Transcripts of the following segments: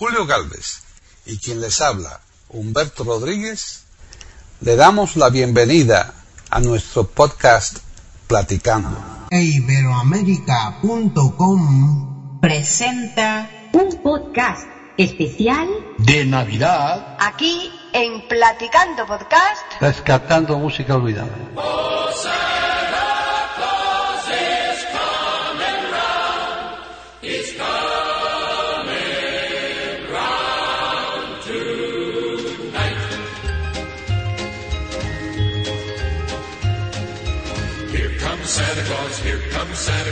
Julio Galvez y quien les habla, Humberto Rodríguez, le damos la bienvenida a nuestro podcast Platicando. Iberoamérica.com presenta un podcast especial de Navidad aquí en Platicando Podcast Rescatando Música Olvidada.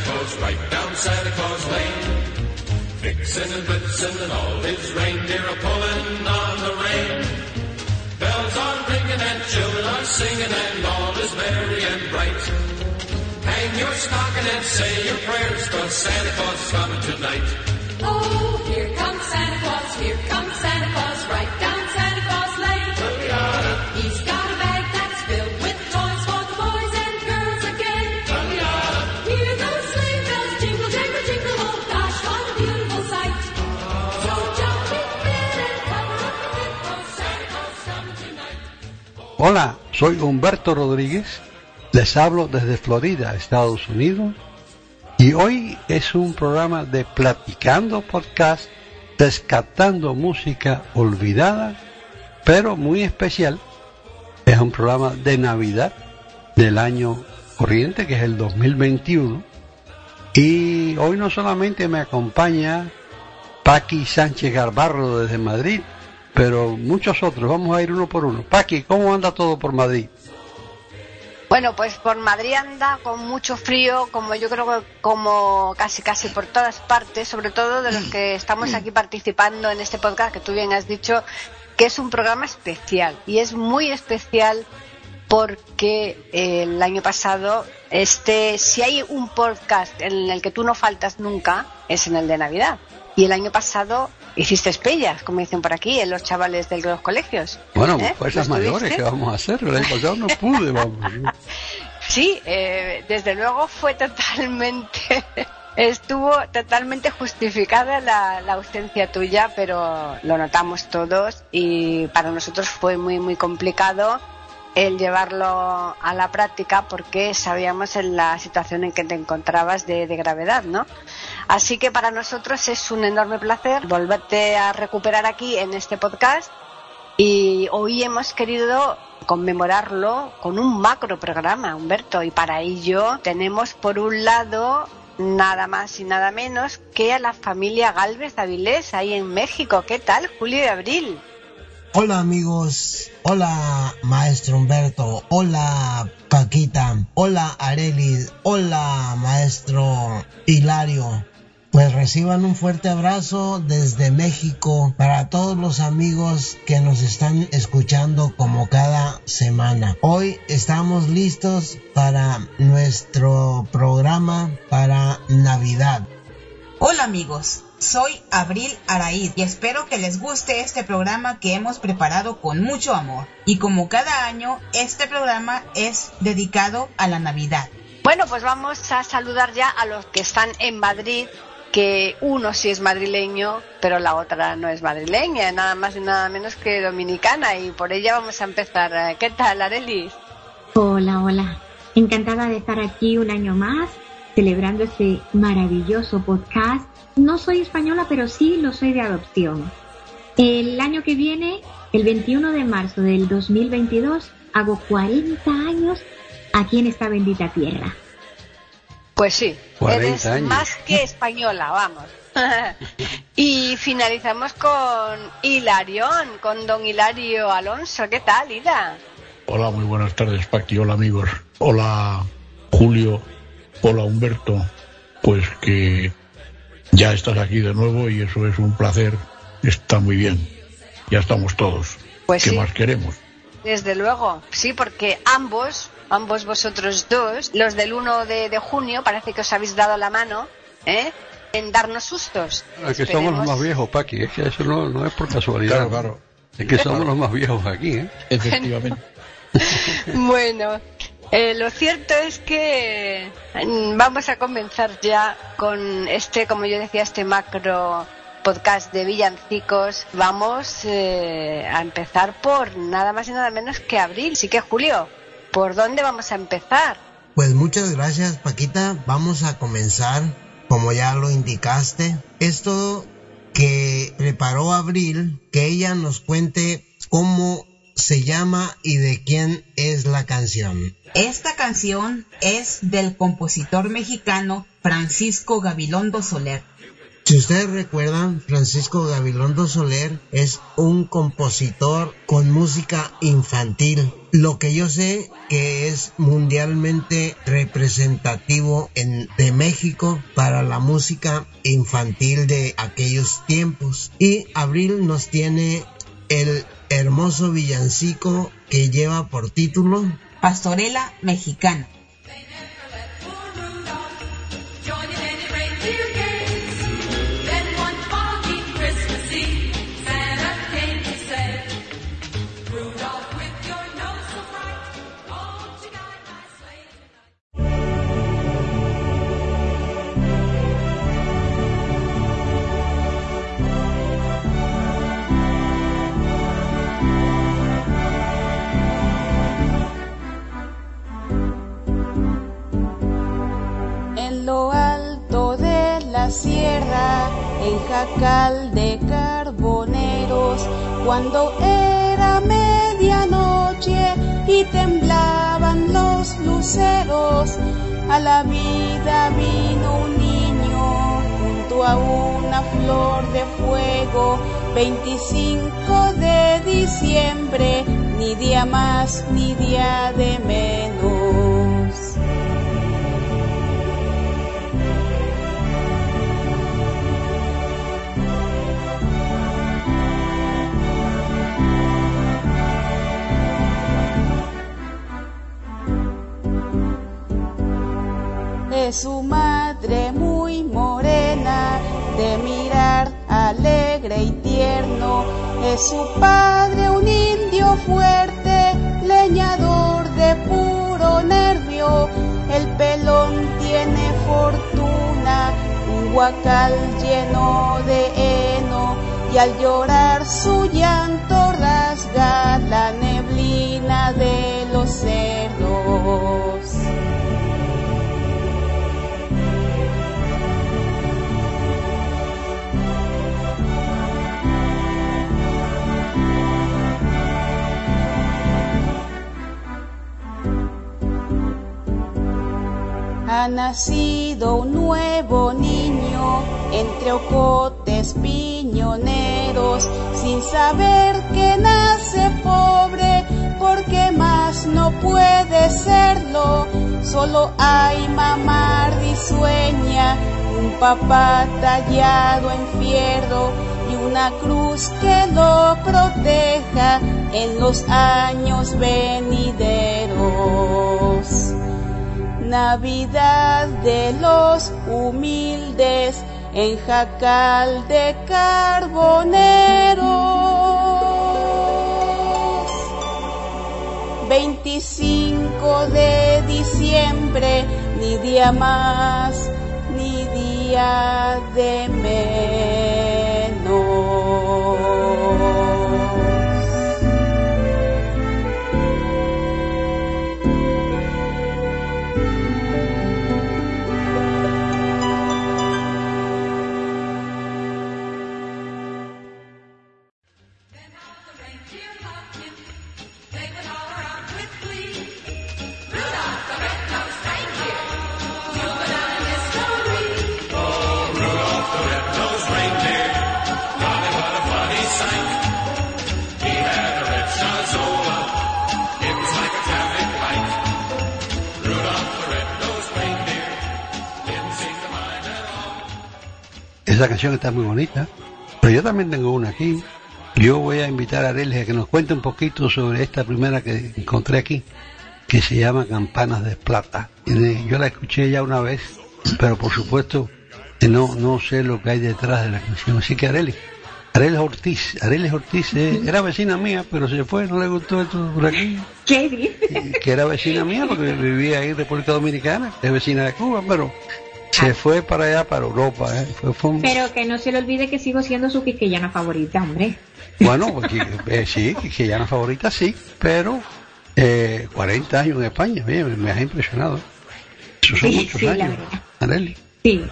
Claus, right down Santa Claus Lane. Vixen and Blitzen and all his reindeer are pulling on the rein. Bells are ringing and children are singing and all is merry and bright. Hang your stocking and say your prayers, cause Santa Claus is coming tonight. Oh, here comes Santa Claus, here comes Santa Hola, soy Humberto Rodríguez. Les hablo desde Florida, Estados Unidos. Y hoy es un programa de Platicando Podcast, rescatando música olvidada, pero muy especial. Es un programa de Navidad del año corriente, que es el 2021. Y hoy no solamente me acompaña Paqui Sánchez Garbarro desde Madrid, pero muchos otros. Vamos a ir uno por uno. Paqui, ¿cómo anda todo por Madrid? Bueno, pues por Madrid anda con mucho frío, como yo creo que como casi casi por todas partes, sobre todo de los que estamos aquí participando en este podcast que tú bien has dicho que es un programa especial y es muy especial porque eh, el año pasado este si hay un podcast en el que tú no faltas nunca es en el de Navidad y el año pasado hiciste espellas, como dicen por aquí, en los chavales de los colegios. Bueno, ¿Eh? pues ¿Lo las mayores? ¿qué vamos a hacer? El año pasado no pude, vamos. Sí, eh, desde luego fue totalmente, estuvo totalmente justificada la, la ausencia tuya, pero lo notamos todos y para nosotros fue muy, muy complicado el llevarlo a la práctica porque sabíamos en la situación en que te encontrabas de, de gravedad, ¿no? Así que para nosotros es un enorme placer volverte a recuperar aquí en este podcast y hoy hemos querido conmemorarlo con un macro programa, Humberto, y para ello tenemos por un lado nada más y nada menos que a la familia Galvez Avilés ahí en México. ¿Qué tal, Julio y Abril? Hola amigos, hola maestro Humberto, hola Paquita, hola Arelis, hola maestro Hilario. Pues reciban un fuerte abrazo desde México para todos los amigos que nos están escuchando como cada semana. Hoy estamos listos para nuestro programa para Navidad. Hola amigos, soy Abril Araíz y espero que les guste este programa que hemos preparado con mucho amor. Y como cada año, este programa es dedicado a la Navidad. Bueno, pues vamos a saludar ya a los que están en Madrid, que uno sí es madrileño, pero la otra no es madrileña, nada más y nada menos que dominicana, y por ella vamos a empezar. ¿Qué tal, Arelis? Hola, hola. Encantada de estar aquí un año más, celebrando este maravilloso podcast. No soy española, pero sí lo soy de adopción. El año que viene, el 21 de marzo del 2022, hago 40 años aquí en esta bendita tierra. Pues sí, 40 eres años. más que española, vamos. y finalizamos con Hilarión, con don Hilario Alonso. ¿Qué tal, Hila? Hola, muy buenas tardes, Paqui. Hola, amigos. Hola, Julio. Hola, Humberto. Pues que ya estás aquí de nuevo y eso es un placer. Está muy bien. Ya estamos todos. Pues ¿Qué sí. más queremos? Desde luego, sí, porque ambos, ambos vosotros dos, los del 1 de, de junio, parece que os habéis dado la mano, ¿eh? En darnos sustos. Es que somos los más viejos, Paqui. Es que eso no, no es por casualidad. Claro, claro. Es que somos los más viejos aquí, ¿eh? Efectivamente. Bueno, eh, lo cierto es que mm, vamos a comenzar ya con este, como yo decía, este macro podcast de villancicos, vamos eh, a empezar por nada más y nada menos que abril. Sí que Julio, ¿por dónde vamos a empezar? Pues muchas gracias Paquita. Vamos a comenzar, como ya lo indicaste, esto que preparó Abril, que ella nos cuente cómo se llama y de quién es la canción. Esta canción es del compositor mexicano Francisco Gabilondo Soler. Si ustedes recuerdan, Francisco Gabilondo Soler es un compositor con música infantil. Lo que yo sé que es mundialmente representativo en, de México para la música infantil de aquellos tiempos. Y Abril nos tiene el hermoso villancico que lleva por título Pastorela Mexicana. Alto de la sierra, en jacal de carboneros, cuando era medianoche y temblaban los luceros, a la vida vino un niño junto a una flor de fuego, 25 de diciembre, ni día más ni día de menos. Es su madre muy morena, de mirar alegre y tierno. Es su padre un indio fuerte, leñador de puro nervio. El pelón tiene fortuna, un huacal lleno de heno. Y al llorar su llanto rasga la neblina de los cerros. Ha nacido un nuevo niño entre ocotes piñoneros, sin saber que nace pobre, porque más no puede serlo. Solo hay mamá risueña, un papá tallado en fierro y una cruz que lo proteja en los años venideros. Navidad de los humildes en jacal de carboneros. 25 de diciembre, ni día más, ni día de menos. Esa canción está muy bonita, pero yo también tengo una aquí. Yo voy a invitar a Arelia a que nos cuente un poquito sobre esta primera que encontré aquí, que se llama Campanas de Plata. Yo la escuché ya una vez, pero por supuesto no, no sé lo que hay detrás de la canción. Así que Arelia, Arelia Ortiz, Arelia Ortiz eh, era vecina mía, pero se fue, no le gustó esto por aquí, ¿Qué dice? que era vecina mía porque vivía ahí en República Dominicana, es vecina de Cuba, pero Se fue para allá, para Europa. ¿eh? Fue- fue un- Pero que no se le olvide que sigo siendo su quisqueyana favorita, hombre. Bueno, porque, eh, sí, que ya favorita sí, pero eh, 40 años en España, oye, me, me ha impresionado. Esos son Sí, muchos sí, años. Areli. Sí.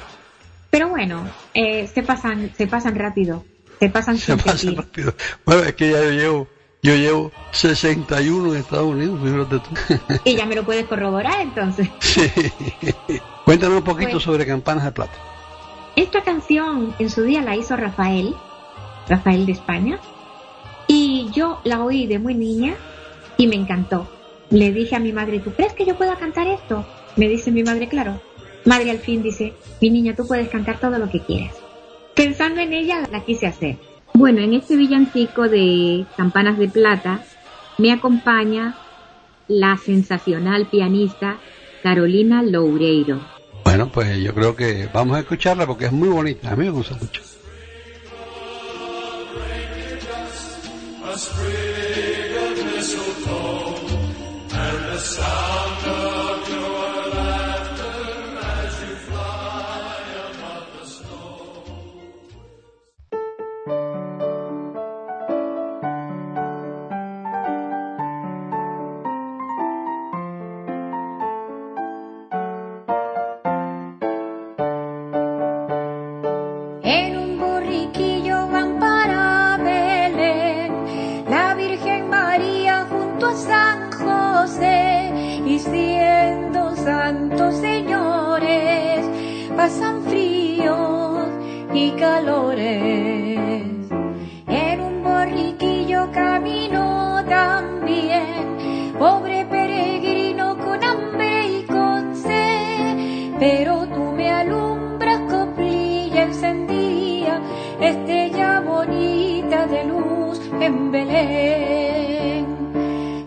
Pero bueno, eh, se pasan, se pasan rápido. Se pasan Se sin pasa sentir. rápido. Bueno, es que ya yo llevo, yo llevo 61 en Estados Unidos, fíjate tú. Y ya me lo puedes corroborar entonces. Sí. Cuéntanos un poquito Pues- sobre Campanas de Plata. Esta canción en su día la hizo Rafael, Rafael de España, y yo la oí de muy niña y me encantó. Le dije a mi madre, ¿tú crees que yo pueda cantar esto? Me dice mi madre, claro. Madre al fin dice, mi niña, tú puedes cantar todo lo que quieras. Pensando en ella, la quise hacer. Bueno, en este villancico de Campanas de Plata me acompaña la sensacional pianista Carolina Loureiro. Bueno, pues yo creo que vamos a escucharla porque es muy bonita. A mí me gusta mucho. Belén.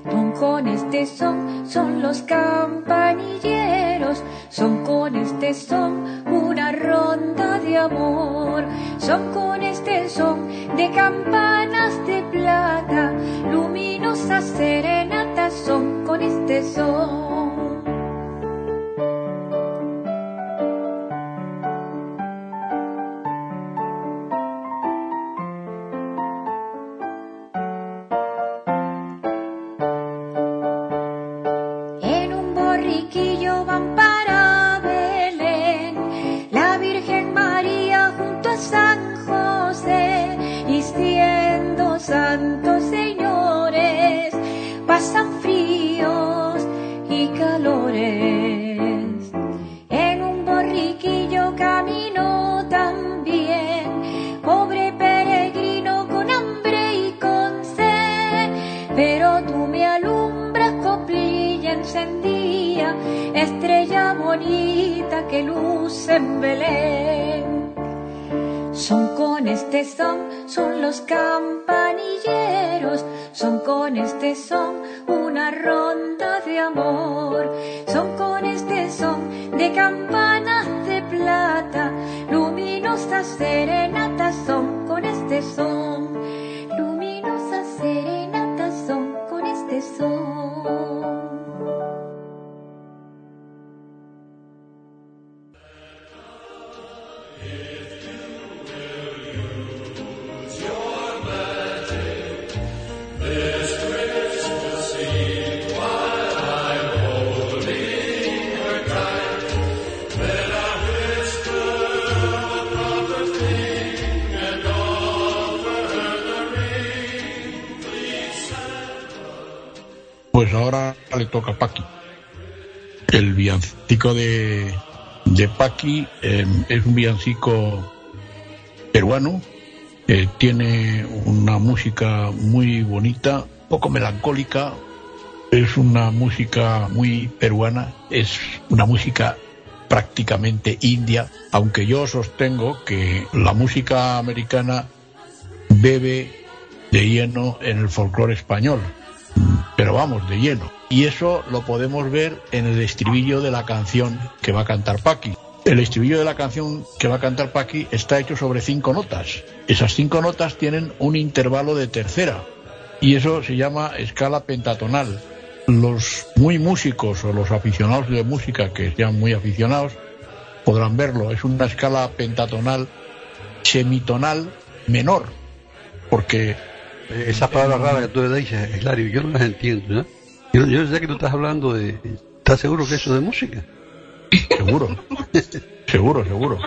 Son con este son, son los campanilleros, son con este son una ronda de amor, son con este son de campanas de plata, luminosas serenatas son con este son. Luce en Belén. Son con este son, son los campanilleros, son con este son una ronda de amor, son con este son de campanas de plata, luminosas serenatas ahora le toca a Paqui. El villancico de, de Paqui eh, es un villancico peruano. eh, tiene una música muy bonita, poco melancólica. Es una música muy peruana. Es una música prácticamente india, aunque yo sostengo que la música americana bebe de lleno en el folclore español pero vamos, de lleno. Y eso lo podemos ver en el estribillo de la canción que va a cantar Paqui. El estribillo de la canción que va a cantar Paqui está hecho sobre cinco notas. Esas cinco notas tienen un intervalo de tercera y eso se llama escala pentatonal. Los muy músicos o los aficionados de música que sean muy aficionados podrán verlo. Es una escala pentatonal semitonal menor, porque Eh, Esas palabras raras que tú le dices, Hilario, yo no las entiendo. ¿no? Yo, yo sé que tú estás hablando de... ¿Estás seguro que eso es de música? seguro, seguro, seguro.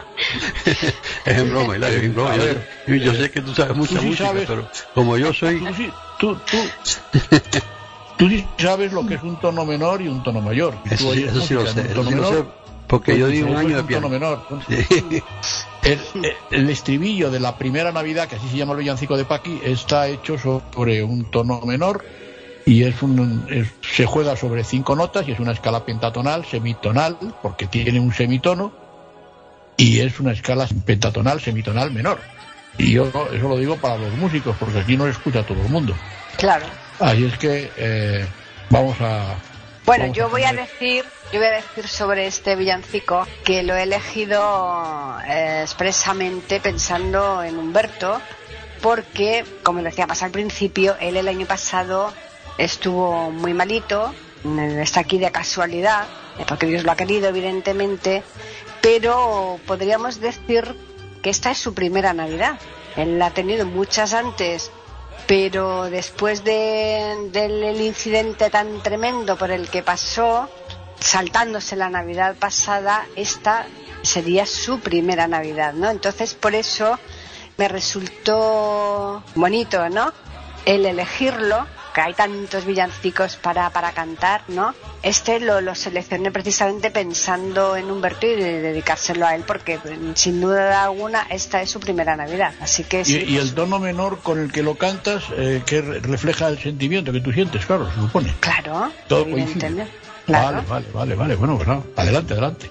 Es en broma, Hilario, es en broma. Yo, ver. yo- sé que tú sabes mucha Tú sí música, sabes. pero como yo soy... Tú sí, tú, tú, tú sí sabes lo que es un tono menor y un tono mayor. Eso, sí- eso sí lo sé, un eso tono sí lo menor, sé, porque yo pues di un eso año de un piano. tono menor. Sí. El, el- el estribillo de la primera Navidad, que así se llama el villancico de Paqui, está hecho sobre un tono menor y es un, es- se juega sobre cinco notas y es una escala pentatonal, semitonal, porque tiene un semitono y es una escala pentatonal, semitonal menor. Y yo eso lo digo para los músicos, porque aquí no escucha todo el mundo. Claro. Así es que eh, vamos a... Bueno, vamos yo voy a decir, yo voy a decir sobre este villancico que lo he elegido eh, expresamente pensando en Humberto, porque, como decía más al principio, él el año pasado estuvo muy malito, está aquí de casualidad, porque Dios lo ha querido, evidentemente, pero podríamos decir que esta es su primera Navidad. Él ha tenido muchas antes pero después de- del el incidente tan tremendo por el que pasó, saltándose la Navidad pasada, esta sería su primera Navidad, ¿no? Entonces, por eso me resultó bonito, ¿no? El elegirlo, que hay tantos villancicos para, para cantar, ¿no? Este lo, lo seleccioné precisamente pensando en Humberto y de dedicárselo a él, porque mm, sin duda alguna esta es su primera Navidad. Así que Y, sí, y el tono menor con el que lo cantas, eh, que re- refleja el sentimiento que tú sientes, claro, se supone. Claro, Todo evidentemente. Claro. Vale, vale, vale, vale. Bueno, pues nada, adelante, adelante.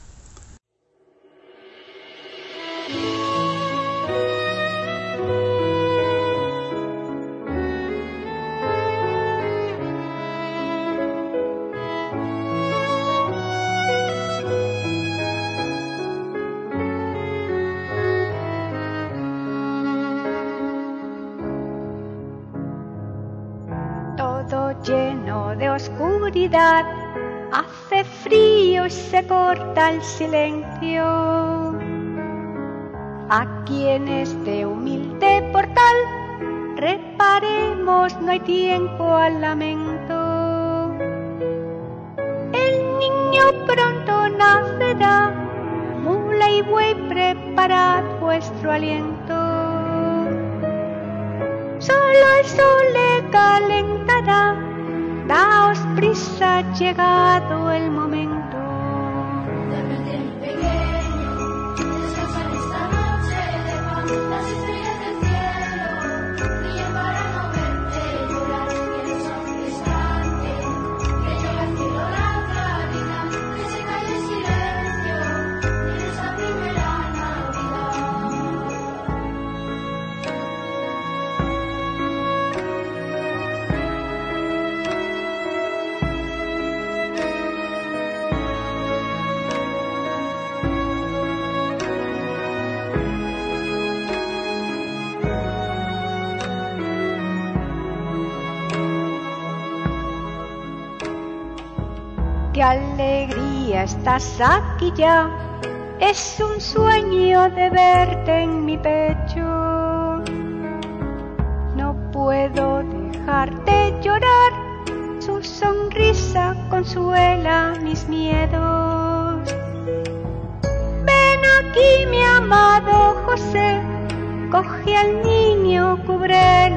Hace frío y se corta el silencio. Aquí en este humilde portal, reparemos, no hay tiempo al lamento. El niño pronto nacerá, mula y buey preparad vuestro aliento. Solo el sol le calentará, daos prisa, llegado el momento. Estás aquí ya, es un sueño de verte en mi pecho. No puedo dejar de llorar, su sonrisa consuela mis miedos. Ven aquí mi amado José, coge al niño, cúbrelo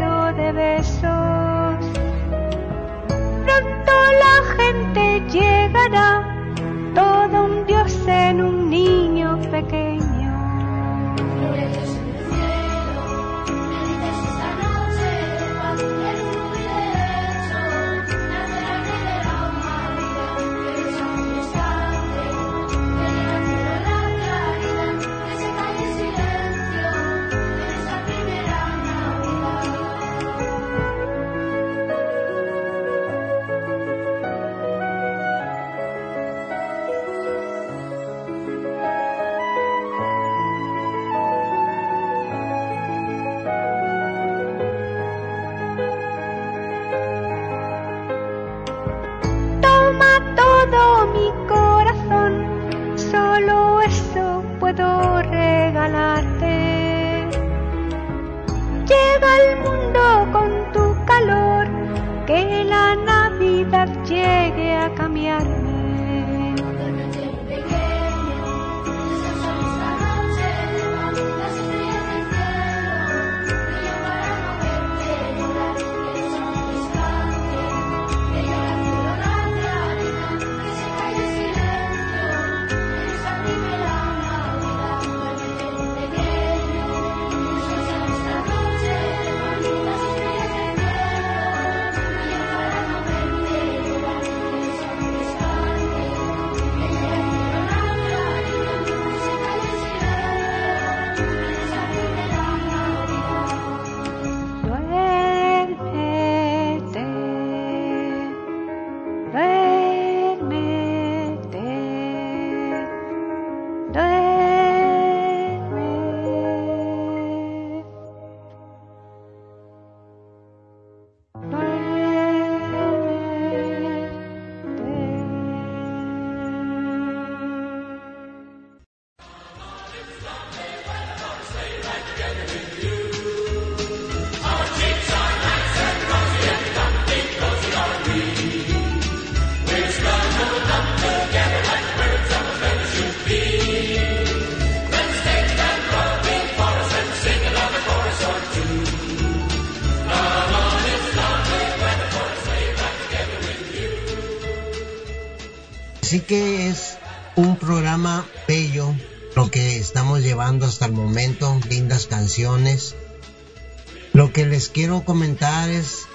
Lo que les quiero comentar es,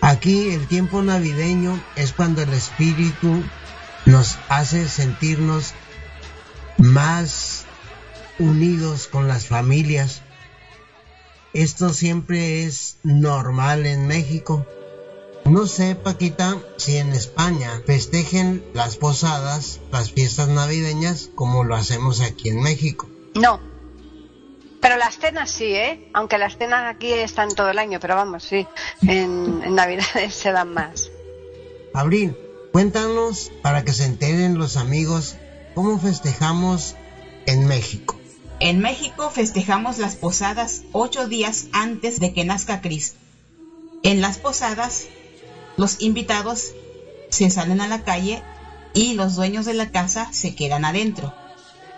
aquí el tiempo navideño es cuando el espíritu nos hace sentirnos más unidos con las familias. Esto siempre es normal en México. No sé, Paquita, si en España festejen las posadas, las fiestas navideñas, como lo hacemos aquí en México. No. Pero las cenas sí, ¿eh? Aunque las cenas aquí están todo el año, pero vamos, sí. En, en Navidades se dan más. Abril, cuéntanos para que se enteren los amigos cómo festejamos en México. En México festejamos las posadas ocho días antes de que nazca Cristo. En las posadas, los invitados se salen a la calle y los dueños de la casa se quedan adentro.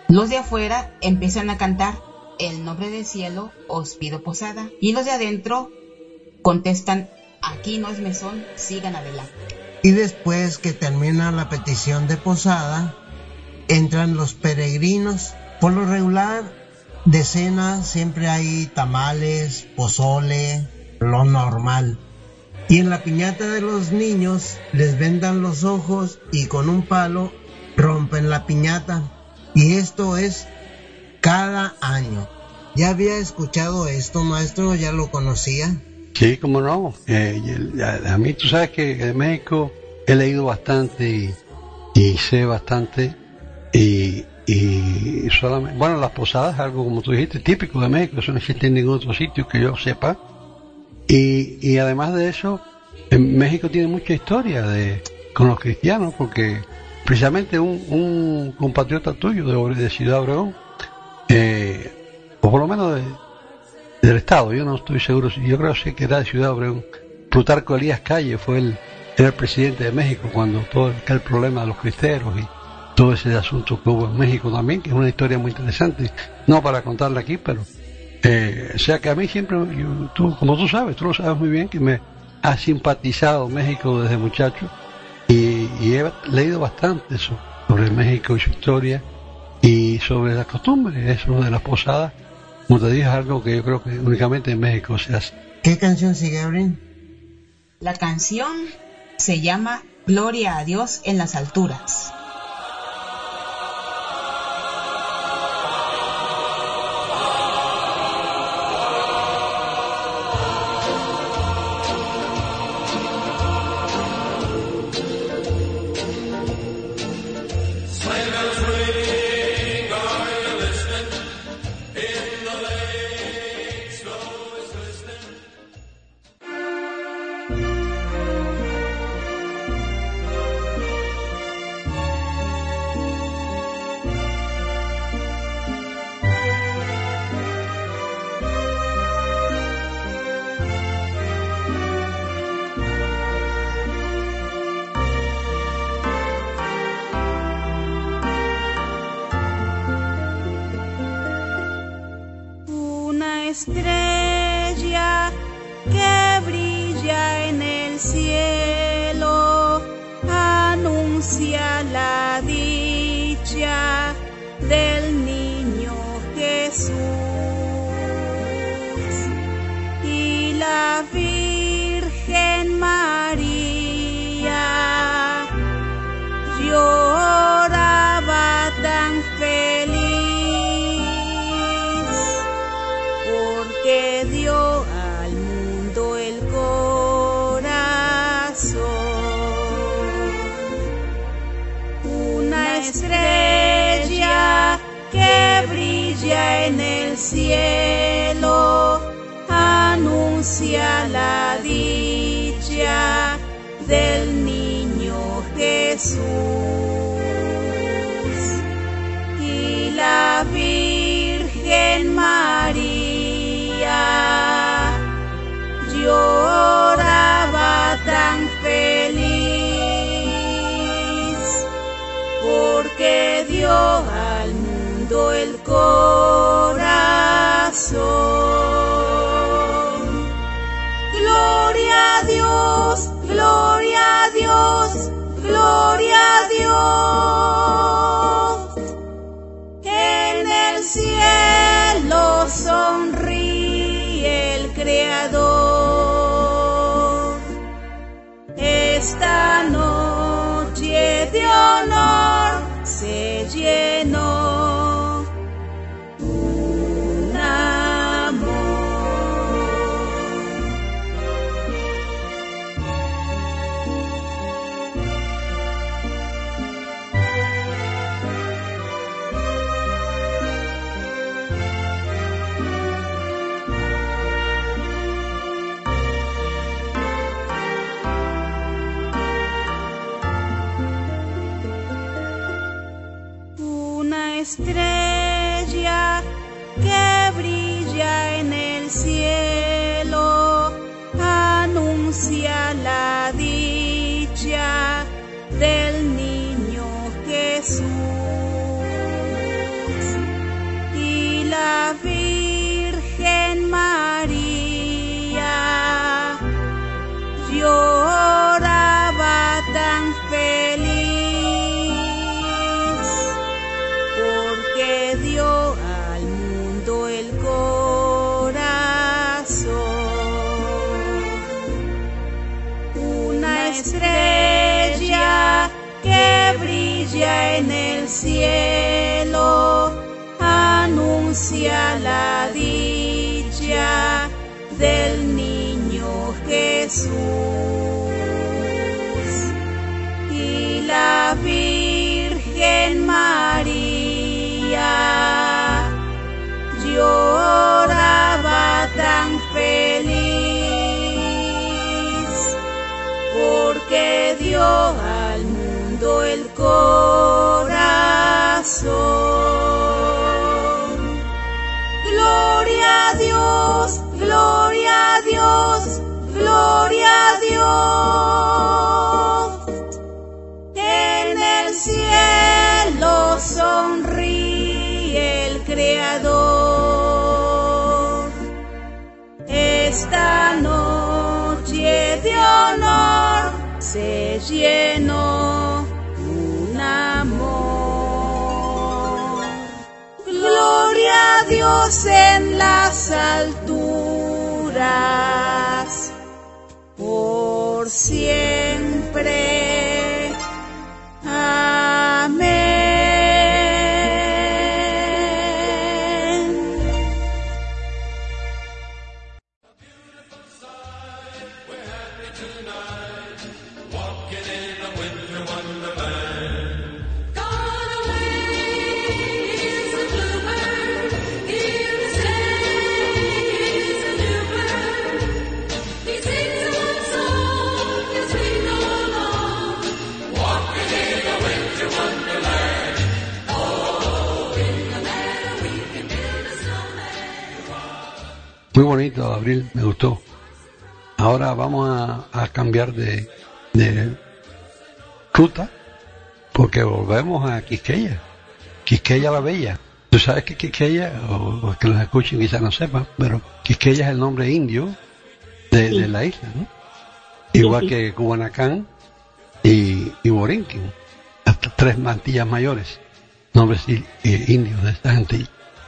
Los de afuera empiezan a cantar El nombre del cielo os pido posada y los de adentro contestan Aquí no es mesón, sigan adelante. Y después que termina la petición de posada, entran los peregrinos. Por lo regular, de cena siempre hay tamales, pozole, lo normal. Y en la piñata de los niños les vendan los ojos y con un palo rompen la piñata. Y esto es cada año. ¿Ya había escuchado esto, maestro? ¿Ya lo conocía? Sí, cómo no. Eh, a, a mí, tú sabes que en México he leído bastante y, sé bastante. Y, y solamente, bueno, las posadas algo, como tú dijiste, típico de México. Eso no existe en ningún otro sitio que yo sepa. Y, y además de eso, en México tiene mucha historia de, con los cristianos, porque precisamente un, un compatriota tuyo de, de Ciudad Obregón, eh, o por lo menos de, del Estado, yo no estoy seguro, yo creo que era de Ciudad Obregón, Plutarco Elías Calle fue el, era presidente de México cuando todo el, el problema de los cristeros y todo ese asunto que hubo en México también, que es una historia muy interesante, no para contarla aquí, pero eh, o sea que a mí siempre, yo- tú, como tú sabes, tú lo sabes muy bien, que me ha simpatizado México desde muchacho y, y he leído bastante so- sobre México y su historia y sobre las costumbres, eso de las posadas, como te dije, es algo que yo creo que únicamente en México se hace. ¿Qué canción sigue, Abril? La canción se llama Gloria a Dios en las alturas. A bonito, Abril, me gustó. Ahora vamos a, a cambiar de, de ruta porque volvemos a Quisqueya. Quisqueya la Bella. Tú sabes que Quisqueya, o, o que los escuchen quizás no sepan, pero Quisqueya es el nombre indio de, Sí. de la isla, ¿no? Igual sí. que Cubanacán y, y Borinquen, hasta tres mantillas mayores, nombres eh, indios de esta gente.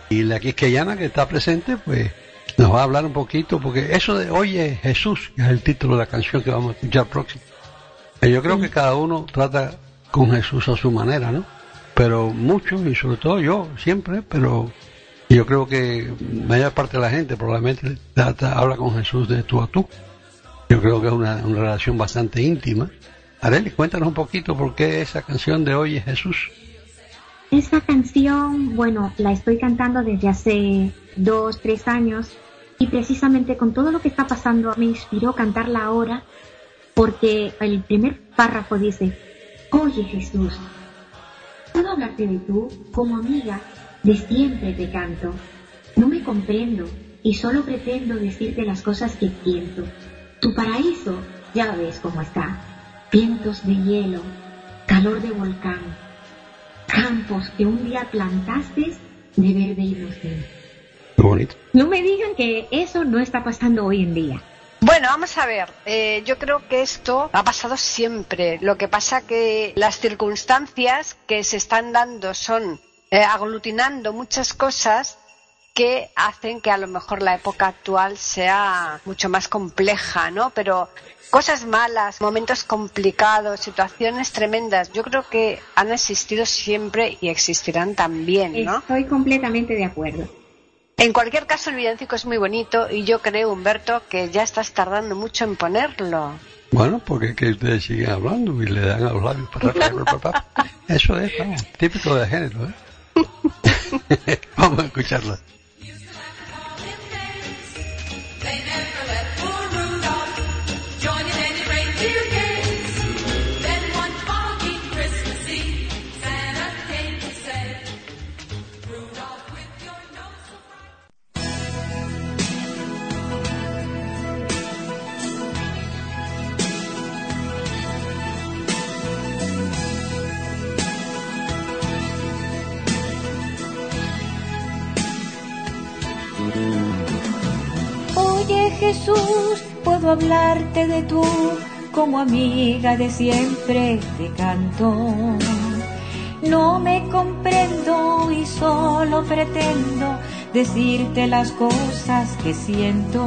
Y la quisqueyana que está presente, pues nos va a hablar un poquito, porque eso de Oye Jesús, que es el título de la canción que vamos a escuchar próximo. Eh, Yo creo que cada uno trata con Jesús a su manera, ¿no? Pero muchos, y sobre todo yo, siempre, pero yo creo que mayor parte de la gente probablemente trata- habla con Jesús de tú a tú. Yo creo que es una, una relación bastante íntima. Areli, cuéntanos un poquito por qué esa canción de Oye Jesús. Esa canción, bueno, la estoy cantando desde hace dos, tres años y precisamente con todo lo que está pasando me inspiró cantarla ahora porque el primer párrafo dice, Oye Jesús, puedo hablarte de tú como amiga, de siempre te canto. No me comprendo y solo pretendo decirte las cosas que siento. Tu paraíso, ya ves cómo está. Vientos de hielo, calor de volcán, campos que un día plantaste de verde inocente. Qué bonito. No me digan que eso no está pasando hoy en día. Bueno, vamos a ver. eh, yo creo que esto ha pasado siempre. Lo que pasa que las circunstancias que se están dando son eh, aglutinando muchas cosas que hacen que a lo mejor la época actual sea mucho más compleja, ¿no? Pero cosas malas, momentos complicados, situaciones tremendas, yo creo que han existido siempre y existirán también, ¿no? Estoy completamente de acuerdo. En cualquier caso, el villancico es muy bonito y yo creo, Humberto, que ya estás tardando mucho en ponerlo. Bueno, porque es que ustedes siguen hablando y le dan a los labios. pa, pa, pa, pa, pa. Eso es, vamos, típico de género, ¿eh? vamos a escucharla. Jesús, puedo hablarte de tú como amiga de siempre te canto. No me comprendo y solo pretendo decirte las cosas que siento.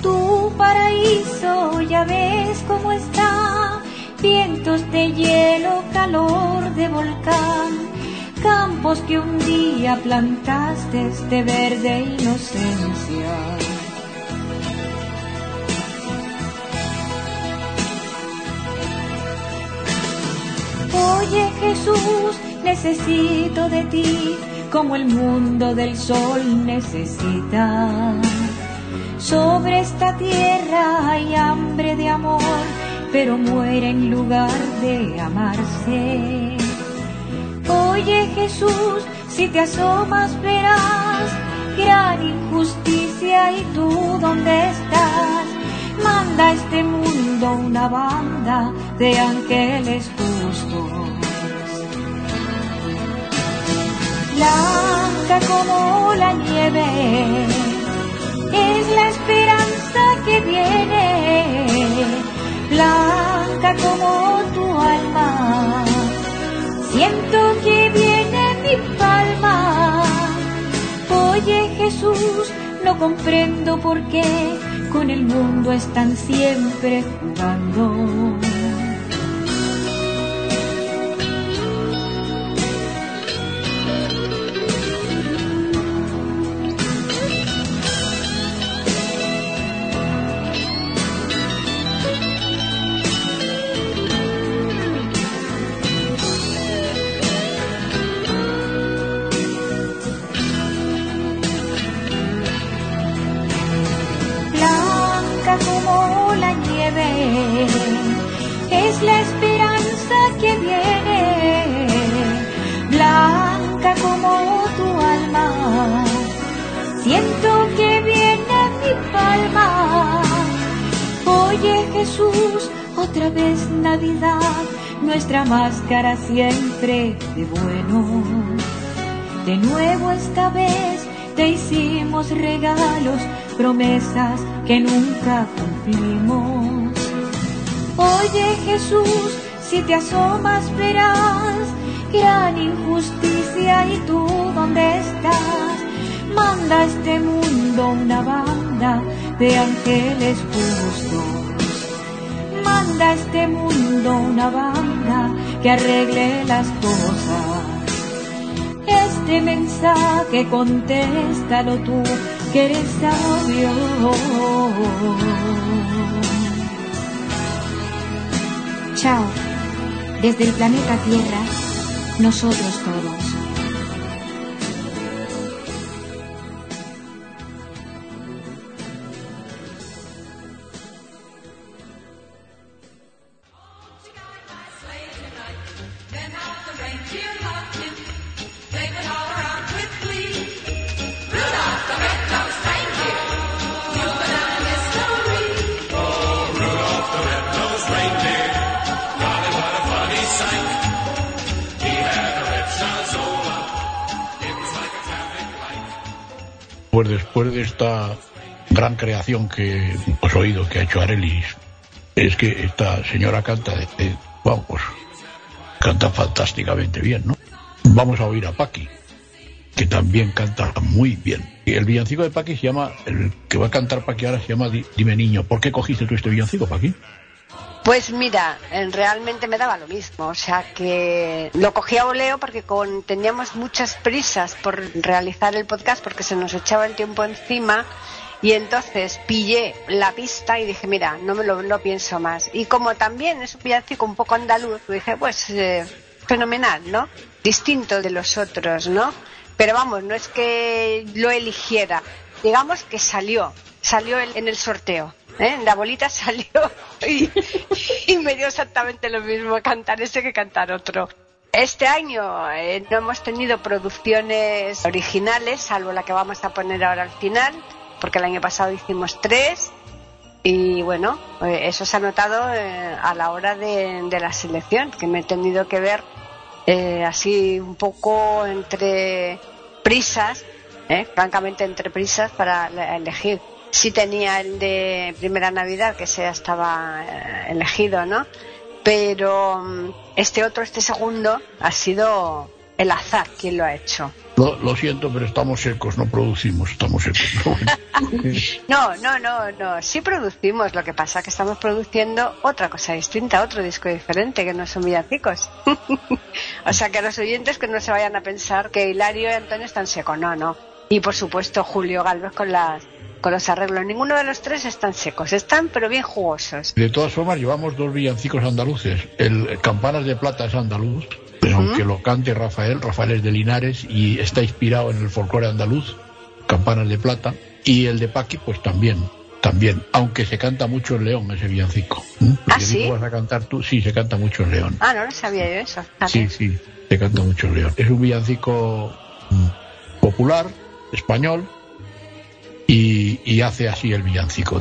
Tu paraíso ya ves cómo está, vientos de hielo, calor de volcán, campos que un día plantaste de verde inocencia. Oye Jesús, necesito de ti como el mundo del sol necesita. Sobre esta tierra hay hambre de amor, pero muere en lugar de amarse. Oye Jesús, si te asomas verás gran injusticia y tú dónde estás. Manda a este mundo una banda de ángeles justos. Blanca como la nieve, es la esperanza que viene. Blanca como tu alma, siento que viene mi palma. Oye Jesús, no comprendo por qué con el mundo están siempre jugando. Nuestra máscara siempre de bueno. De nuevo esta vez te hicimos regalos, promesas que nunca cumplimos. Oye Jesús, si te asomas verás gran injusticia y tú dónde estás. Manda a este mundo una banda de ángeles justos. Manda este mundo una banda que arregle las cosas. Este mensaje contéstalo tú, que eres sabio. Chao. Desde el planeta Tierra, nosotros todos. Pues después de esta gran creación que hemos oído que ha hecho Arelis, es que esta señora canta, de, de- vamos, canta fantásticamente bien, ¿no? Vamos a oír a Paqui, que también canta muy bien. Y el villancico de Paqui se llama, el que va a cantar Paqui ahora se llama Di- Dime Niño. ¿Por qué cogiste tú este villancico, Paqui? Pues mira, eh, realmente me daba lo mismo, o sea que lo cogí a voleo porque con, teníamos muchas prisas por realizar el podcast porque se nos echaba el tiempo encima y entonces pillé la pista y dije, mira, no me lo pienso más. Y como también es un villancico un poco andaluz, dije, pues eh, fenomenal, ¿no? Distinto de los otros, ¿no? Pero vamos, no es que lo eligiera, digamos que salió, salió en el sorteo. ¿Eh? La bolita salió y, me dio exactamente lo mismo cantar ese que cantar otro. Este año eh, no hemos tenido producciones originales, salvo la que vamos a poner ahora al final, porque el año pasado hicimos tres. Y bueno, eh, eso se ha notado a la hora de, de la selección, que me he tenido que ver eh, así un poco entre prisas, ¿eh? francamente entre prisas para le- elegir. Sí tenía el de primera Navidad, que se estaba eh, elegido, ¿no? Pero mm, este otro, este segundo, ha sido el azar quien lo ha hecho. Lo, lo siento, pero estamos secos, no producimos, estamos secos. No, no, no, no. Sí producimos, lo que pasa que estamos produciendo otra cosa distinta, otro disco diferente, que no son villancicos. o sea, que los oyentes que no se vayan a pensar que Hilario y Antonio están secos, no, no. Y por supuesto Julio Galvez con las con los arreglos. Ninguno de los tres están secos, están pero bien jugosos. De todas formas, llevamos dos villancicos andaluces. El Campanas de Plata es andaluz, aunque lo cante Rafael, Rafael es de Linares y está inspirado en el folclore andaluz, Campanas de Plata. Y el de Paqui, pues también, también, aunque se canta mucho en León ese villancico. ¿Mm? ¿Ah, sí? digo, vas a cantar tú, sí, se canta mucho en León. Ah, no lo sabía yo eso. Sí, sí, se canta mucho en León. Es un villancico mm, popular, español, y, hace así el villancico.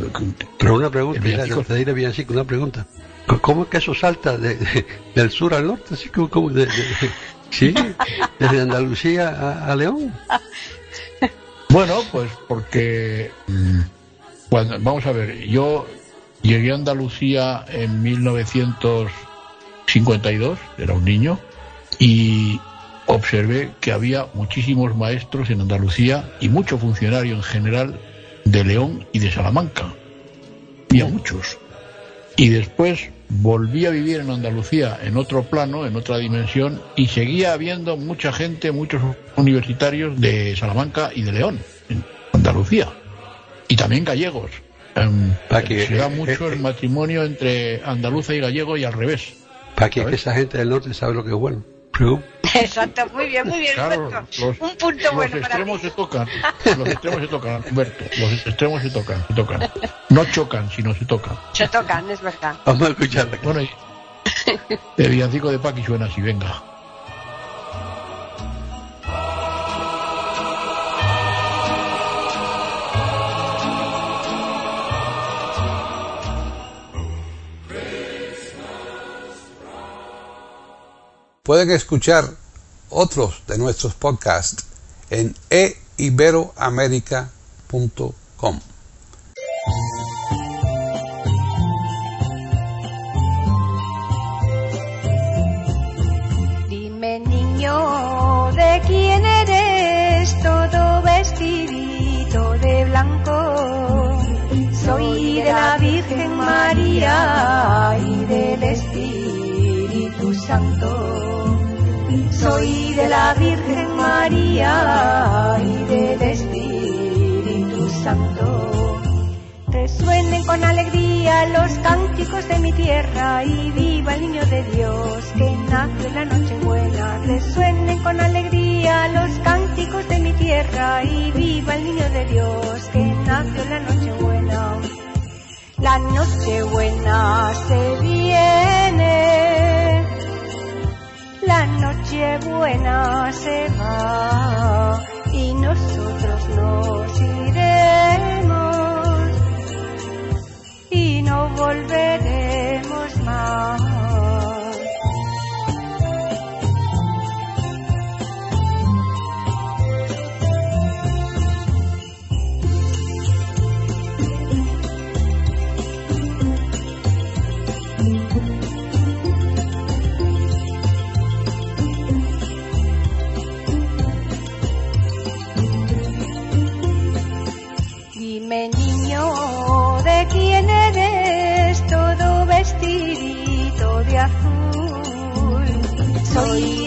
Pero una pregunta, El villancico- de Villancico, una pregunta. ¿Cómo es que eso salta de, de- del sur al norte? Así como, como de, de- sí, desde Andalucía a, a León. Bueno, pues porque mm, cuando, vamos a ver, yo llegué a Andalucía en 1952, era un niño, y observé que había muchísimos maestros en Andalucía y mucho funcionario en general de León y de Salamanca. Había muchos. Y después volví a vivir en Andalucía en otro plano, en otra dimensión, y seguía habiendo mucha gente, muchos universitarios de Salamanca y de León, en Andalucía. Y también gallegos. Que- se da eh, mucho eh, el matrimonio entre andaluza y gallego y al revés. Para que, esa gente del norte sabe lo que es bueno. Exacto, muy bien, muy bien. Claro, los, Un punto los bueno para mí. extremos se tocan, los extremos se tocan, Humberto, los extremos se tocan, se tocan. No chocan, sino se tocan. Se tocan, es verdad. Vamos a escucharla. Bueno, y el villancico de Paqui suena así, venga. Pueden escuchar otros de nuestros podcasts en eiberoamerica.com. Dime niño, ¿de quién eres todo vestidito de blanco? Soy de la Virgen María y del Espíritu Santo. Soy de la Virgen María y del Espíritu Santo. Resuenen con alegría los cánticos de mi tierra y viva el niño de Dios que nació en la noche buena. Resuenen con alegría los cánticos de mi tierra y viva el niño de Dios que nació en la noche buena. La noche buena se viene, noche buena se va. Y nosotros nos iremos. Y no volveremos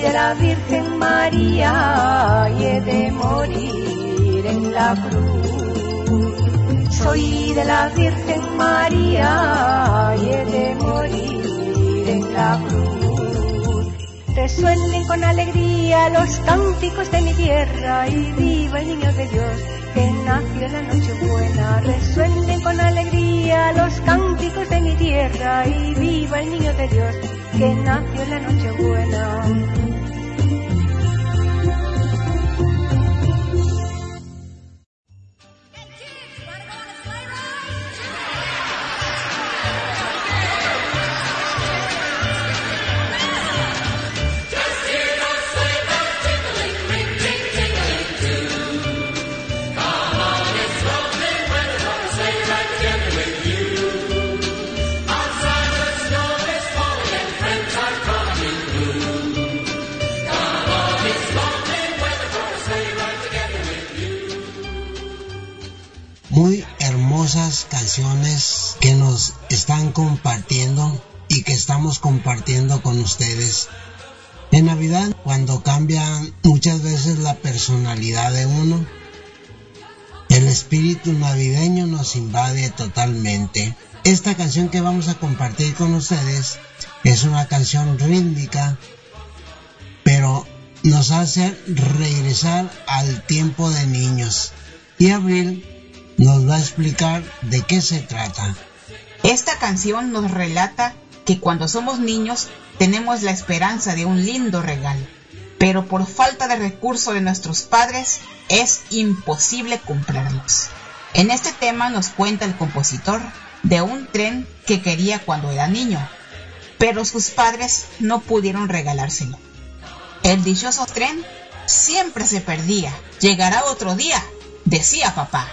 de la Virgen María y he de morir en la cruz. Soy de la Virgen María y he de morir en la cruz. Resuenen con alegría los cánticos de mi tierra y viva el niño de Dios que nació en la noche buena. Resuenen con alegría los cánticos de mi tierra y viva el niño de Dios que nació en la noche buena. Con ustedes. En Navidad, cuando cambia muchas veces la personalidad de uno, el espíritu navideño nos invade totalmente. Esta canción que vamos a compartir con ustedes es una canción rítmica, pero nos hace regresar al tiempo de niños. Y Abril nos va a explicar de qué se trata. Esta canción nos relata que cuando somos niños tenemos la esperanza de un lindo regalo, pero por falta de recursos de nuestros padres es imposible comprarlos. En este tema nos cuenta el compositor de un tren que quería cuando era niño, pero sus padres no pudieron regalárselo. El dichoso tren siempre se perdía. Llegará otro día, decía papá.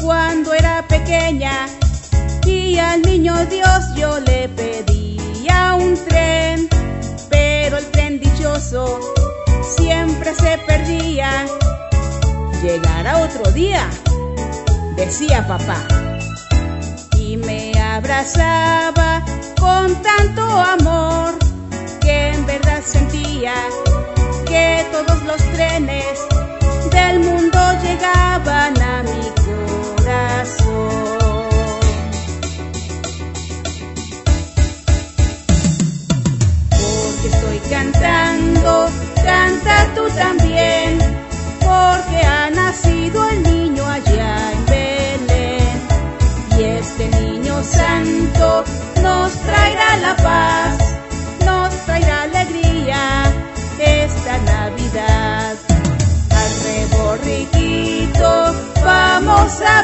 Cuando era pequeña y al niño Dios yo le pedía un tren, pero el tren dichoso siempre se perdía. Llegará otro día, decía papá, y me abrazaba con tanto amor que en verdad sentía que todos los trenes del mundo llegaban a mi corazón. Porque estoy cantando, canta tú también, porque ha nacido el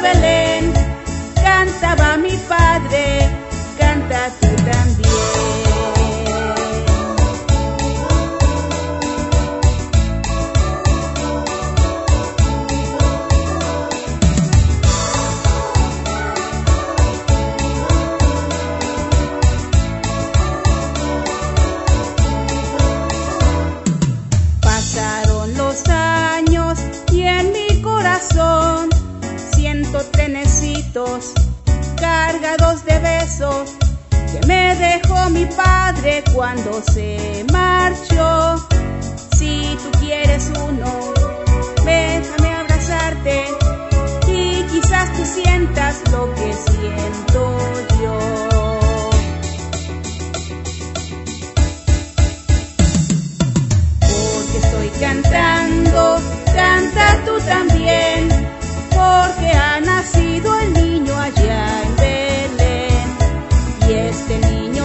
Belén, cantaba mi padre, canta tú también. Cargados de besos que me dejó mi padre cuando se marchó. Si tú quieres uno, déjame abrazarte y quizás tú sientas lo que siento yo. porque estoy cantando, canta tú también, porque ha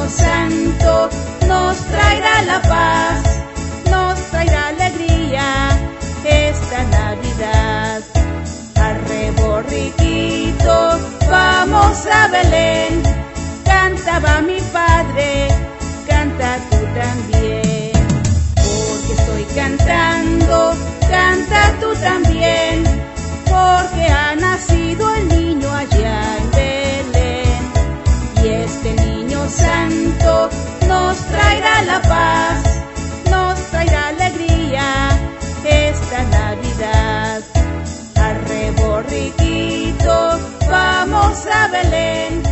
santo nos traerá la paz, nos traerá alegría esta Navidad. Arre borriquito, vamos a Belén, cantaba mi padre, canta tú también porque estoy cantando, canta tú también, santo nos traerá la paz, nos traerá alegría esta Navidad. Arre borriquito, vamos a Belén,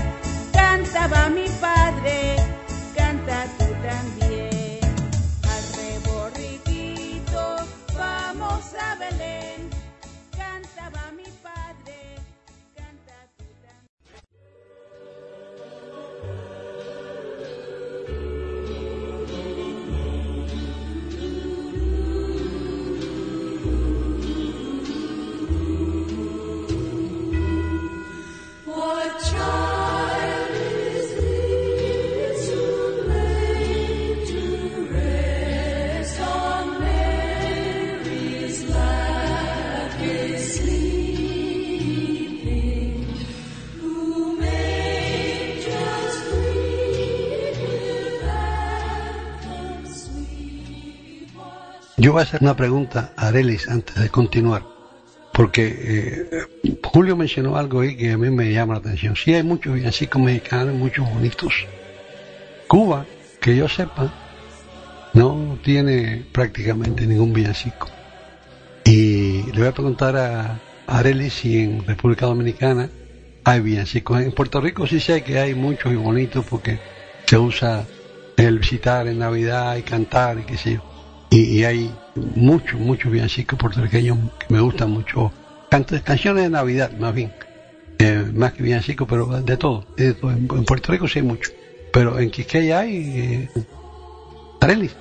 Yo voy a hacer una pregunta a Arelis antes de continuar, porque eh, Julio mencionó algo ahí que a mí me llama la atención. Sí hay muchos villancicos mexicanos, muchos bonitos. Cuba, que yo sepa, no tiene prácticamente ningún villancico. Y le voy a preguntar a Arelis si en República Dominicana hay villancicos. En Puerto Rico sí sé que hay muchos y bonitos porque se usa el visitar en Navidad y cantar y qué sé yo. Y, y hay muchos, muchos villancicos puertorriqueños que me gustan mucho. Canto- canciones de Navidad, más bien. Eh, más que villancicos, pero de todo. de todo. En, en Puerto Rico sí hay mucho. Pero en Quisqueya hay... Eh.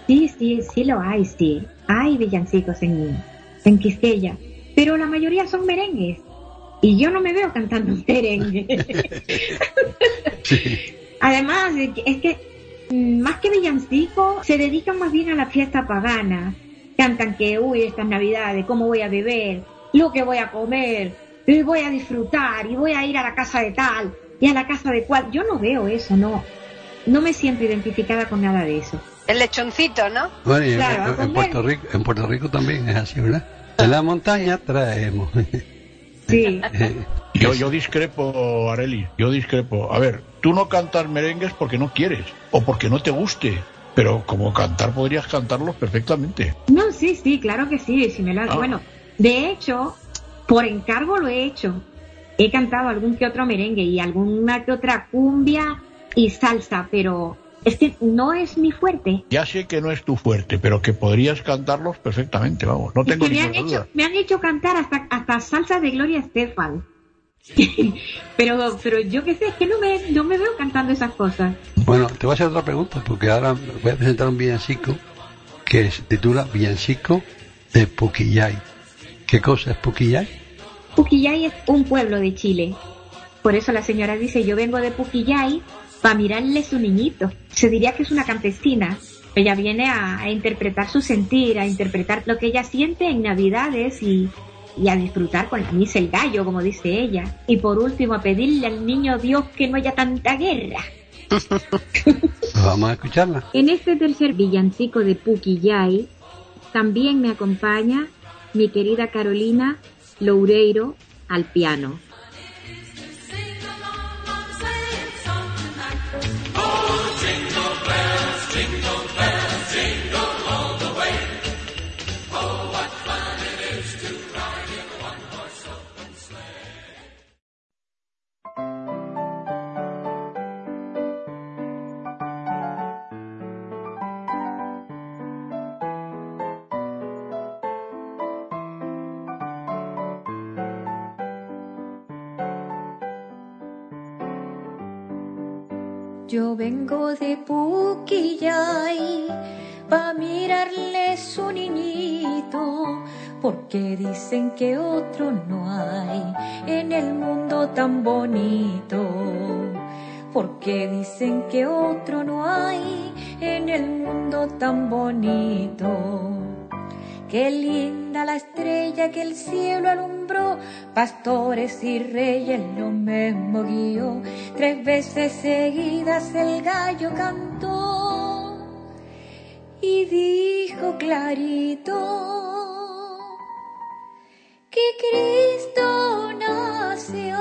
Sí, sí, sí lo hay, sí. Hay villancicos en, en Quisqueya, pero la mayoría son merengues. Y yo no me veo cantando merengue. Además, es que- más que villancico, se dedican más bien a la fiesta pagana. Cantan que, uy, estas navidades, cómo voy a beber, lo que voy a comer, y voy a disfrutar, y voy a ir a la casa de tal, y a la casa de cual. Yo no veo eso, no. No me siento identificada con nada de eso. El lechoncito, ¿no? Bueno, y en- Claro, en, en. Puerto Rico, en Puerto Rico también es así, ¿verdad? De la montaña traemos. Sí. Yo, yo discrepo, Areli, yo discrepo. A ver, tú no cantas merengues porque no quieres o porque no te guste, pero como cantar podrías cantarlos perfectamente. No, sí, sí, claro que sí. Si me lo- Ah. Bueno, de hecho, por encargo lo he hecho. He cantado algún que otro merengue y alguna que otra cumbia y salsa, pero es que no es mi fuerte. Ya sé que no es tu fuerte, pero que podrías cantarlos perfectamente, vamos. No Es tengo que me han, ninguna hecho, duda. me han hecho cantar hasta, hasta salsa de Gloria Estefan. pero, pero yo qué sé, es que no me, no me veo cantando esas cosas. Bueno, te voy a hacer otra pregunta, porque ahora voy a presentar un villancico que se titula Villancico de Puquillay. ¿Qué cosa es Puquillay? Puquillay es un pueblo de Chile. Por eso la señora dice, yo vengo de Puquillay para mirarle su niñito. Se diría que es una campesina. Ella viene a, a interpretar su sentir, a interpretar lo que ella siente en Navidades y, y a disfrutar con la misa el gallo, como dice ella. Y por último, a pedirle al niño Dios que no haya tanta guerra. Vamos a escucharla. En este tercer villancico de Puquillay también me acompaña mi querida Carolina Loureiro al piano. Porque dicen que otro no hay en el mundo tan bonito. Porque dicen que otro no hay en el mundo tan bonito. Qué linda la estrella que el cielo alumbró, pastores y reyes lo mismo guió. Tres veces seguidas el gallo cantó y dijo clarito que Cristo nació.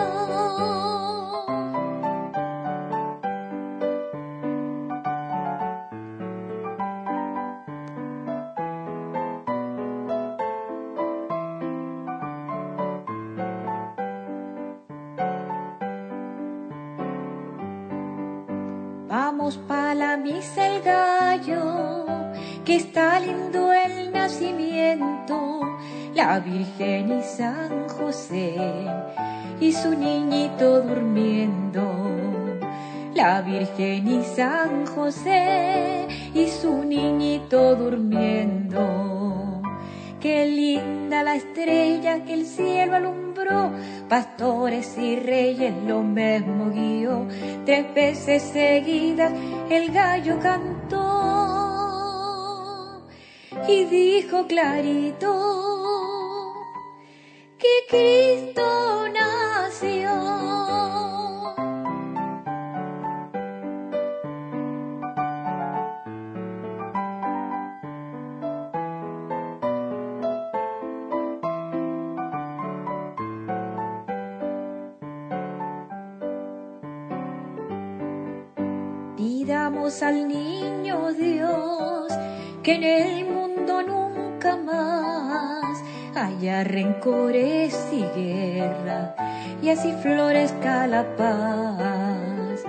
Vamos pa' la misa el gallo, que está lindo el nacimiento, la Virgen y San José y su niñito durmiendo. La Virgen y San José y su niñito durmiendo. Qué linda la estrella que el cielo alumbró, pastores y reyes lo mismo guió. Tres veces seguidas el gallo cantó y dijo clarito Cristo nació. Pidamos al niño Dios que en el mundo nunca más haya rencores y florezca la paz.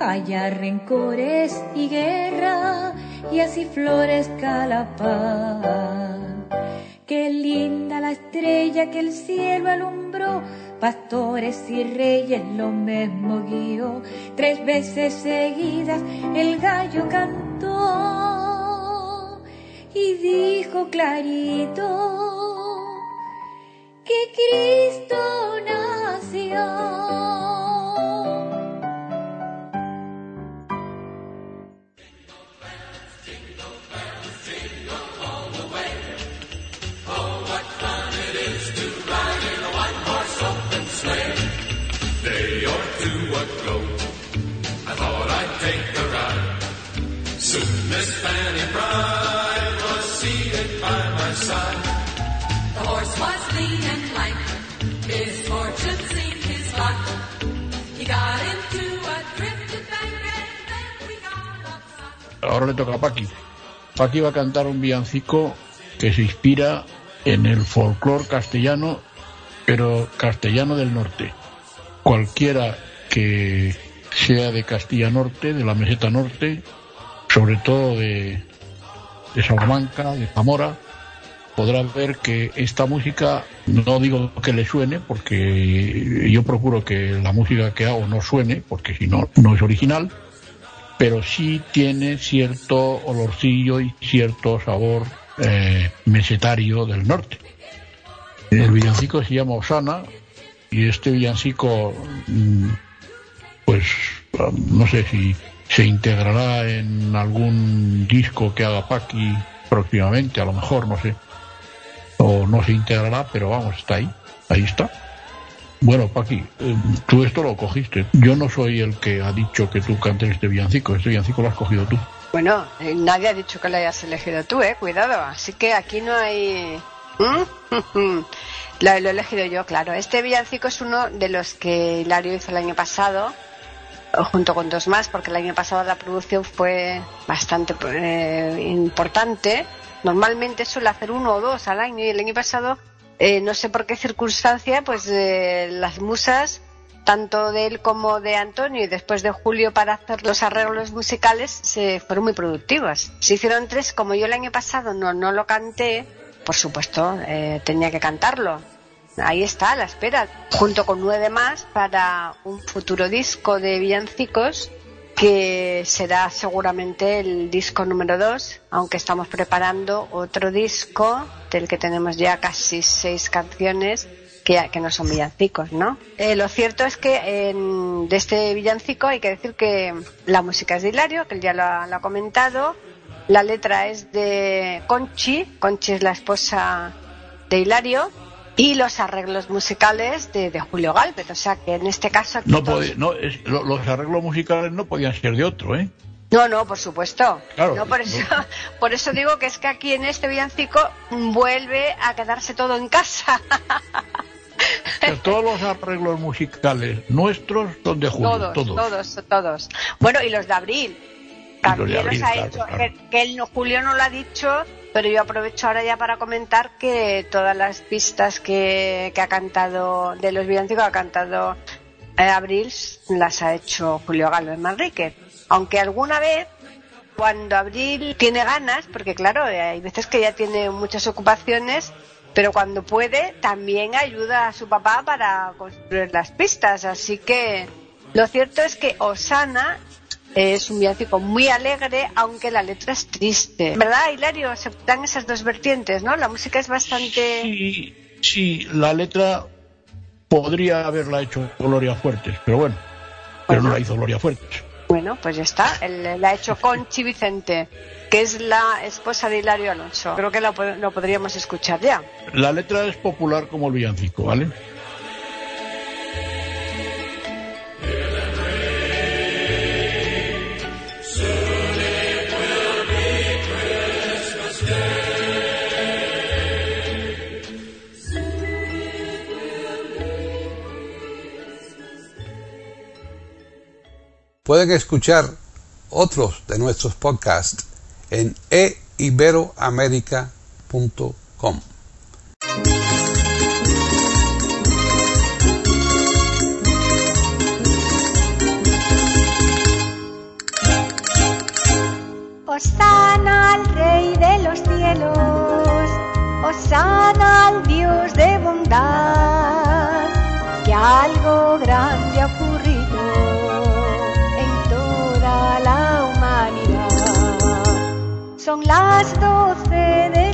Haya rencores y guerra y así florezca la paz. Qué linda la estrella que el cielo alumbró, pastores y reyes lo mismo guió. Tres veces seguidas el gallo cantó y dijo clarito que Cristo nació. Ahora le toca a Paqui. Paqui va a cantar un villancico que se inspira en el folclore castellano, pero castellano del norte. Cualquiera que sea de Castilla Norte, de la meseta norte, sobre todo de, de Salamanca, de Zamora, podrá ver que esta música, no digo que le suene, porque yo procuro que la música que hago no suene, porque si no, no es original, pero sí tiene cierto olorcillo y cierto sabor eh, mesetario del norte. El villancico se llama Osana y este villancico, mm, pues no sé si se integrará en algún disco que haga Paqui próximamente, a lo mejor, no sé. O no se integrará, pero vamos, está ahí, ahí está. Bueno, Paqui, eh, tú esto lo cogiste. Yo no soy el que ha dicho que tú cantes este villancico, este villancico lo has cogido tú. Bueno, eh, nadie ha dicho que lo hayas elegido tú, eh, cuidado. Así que aquí no hay. ¿Mm? lo, he elegido yo, claro. Este villancico es uno de los que Hilario hizo el año pasado, junto con dos más, porque el año pasado la producción fue bastante eh, importante. Normalmente suele hacer uno o dos al año y el año pasado, eh, no sé por qué circunstancia, pues eh, las musas, tanto de él como de Antonio y después de Julio para hacer los arreglos musicales, se fueron muy productivas. Se hicieron tres, como yo el año pasado no, no lo canté, por supuesto, eh, tenía que cantarlo. Ahí está, a la espera, junto con nueve más para un futuro disco de villancicos que será seguramente el disco número dos, aunque estamos preparando otro disco del que tenemos ya casi seis canciones que, que no son villancicos, ¿no? Eh, lo cierto es que en- de este villancico hay que decir que la música es de Hilario, que él ya lo ha comentado, la letra es de Conchi, Conchi es la esposa de Hilario, y los arreglos musicales de, de Julio Galvez, o sea que en este caso... aquí No, todos- puede- no es- lo- los arreglos musicales no podían ser de otro, ¿eh? No, no, por supuesto. Claro, No, por, eso, por eso digo que es que aquí en este villancico vuelve a quedarse todo en casa. Sea, todos los arreglos musicales nuestros son de Julio, todos, todos. todos, todos, Bueno, y los de abril. También abril, los ha claro, hecho. claro. Que, que Julio no lo ha dicho, pero yo aprovecho ahora ya para comentar que todas las pistas que, que ha cantado de los villancicos ha cantado eh, Abril las ha hecho Julio Galvez Manrique. Aunque alguna vez cuando Abril tiene ganas, porque claro, eh, hay veces que ya tiene muchas ocupaciones, pero cuando puede también ayuda a su papá para construir las pistas. Así que lo cierto es que Osana es un villancico muy alegre, aunque la letra es triste. ¿Verdad, Hilario? Se dan esas dos vertientes, ¿no? La música es bastante... Sí, sí, la letra podría haberla hecho Gloria Fuertes, pero bueno, pero no la hizo Gloria Fuertes. Bueno, pues ya está. Él la ha hecho Conchi Vicente, que es la esposa de Hilario Alonso. Creo que lo, lo podríamos escuchar ya. La letra es popular como el villancico, ¿vale? Pueden escuchar otros de nuestros podcasts en eiberoamerica.com. Osana al Rey de los cielos, Osana al Dios de bondad, que algo grande ha ocurrido Son las doce de